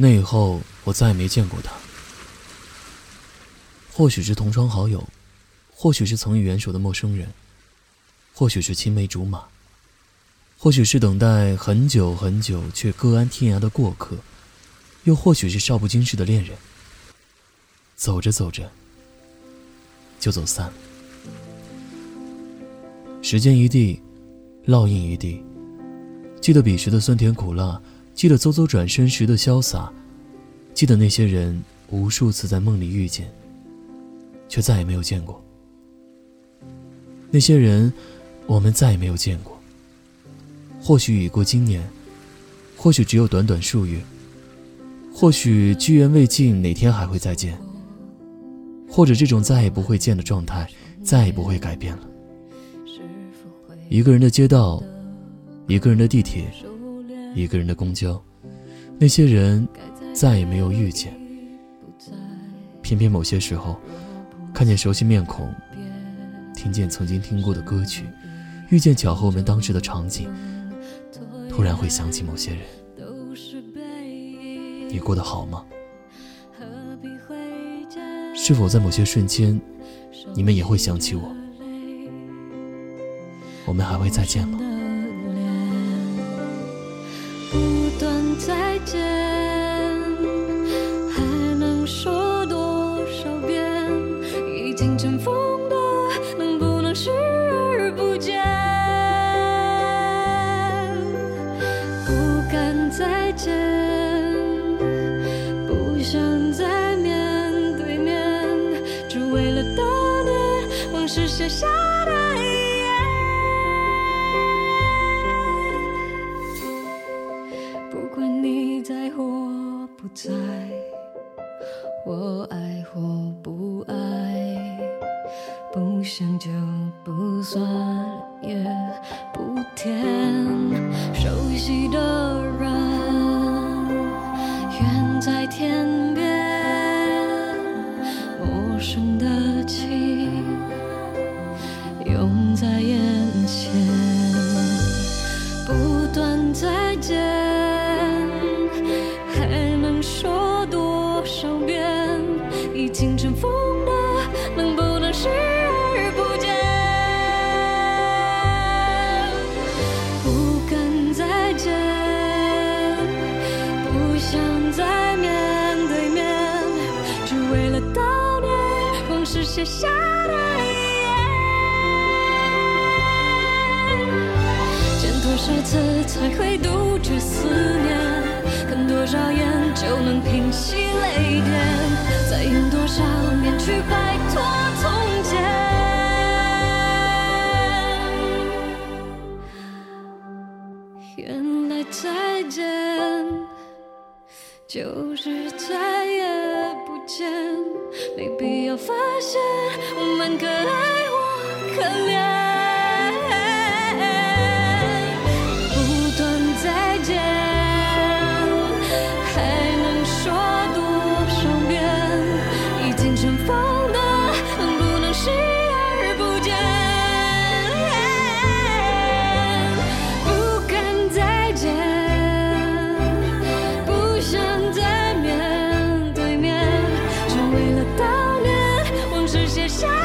那以后我再也没见过他。或许是同窗好友，或许是曾与元首的陌生人，或许是青梅竹马，或许是等待很久很久却各安天涯的过客，又或许是少不经事的恋人。走着走着，就走散了。时间一地，烙印一地。记得彼时的酸甜苦辣，记得嗖嗖转身时的潇洒，记得那些人无数次在梦里遇见，却再也没有见过。那些人，我们再也没有见过。或许已过今年，或许只有短短数月，或许机缘未尽，哪天还会再见。或者这种再也不会见的状态，再也不会改变了。一个人的街道，一个人的地铁，一个人的公交，那些人再也没有遇见。偏偏某些时候，看见熟悉面孔，听见曾经听过的歌曲，遇见巧合我们当时的场景，突然会想起某些人。你过得好吗？是否在某些瞬间，你们也会想起我？我们还会再见吗？不断再见，还能说多少遍？已经尘封的，能不能视而不见？不敢再见，不想再面对面，只为了悼念往事写下的不在，我爱或不爱，不想就不算，也不甜。熟悉的多少次才会杜绝思念？看多少眼就能平息泪点？再用多少年去摆脱就是再也不见，没必要发现我们可爱或可怜。实现下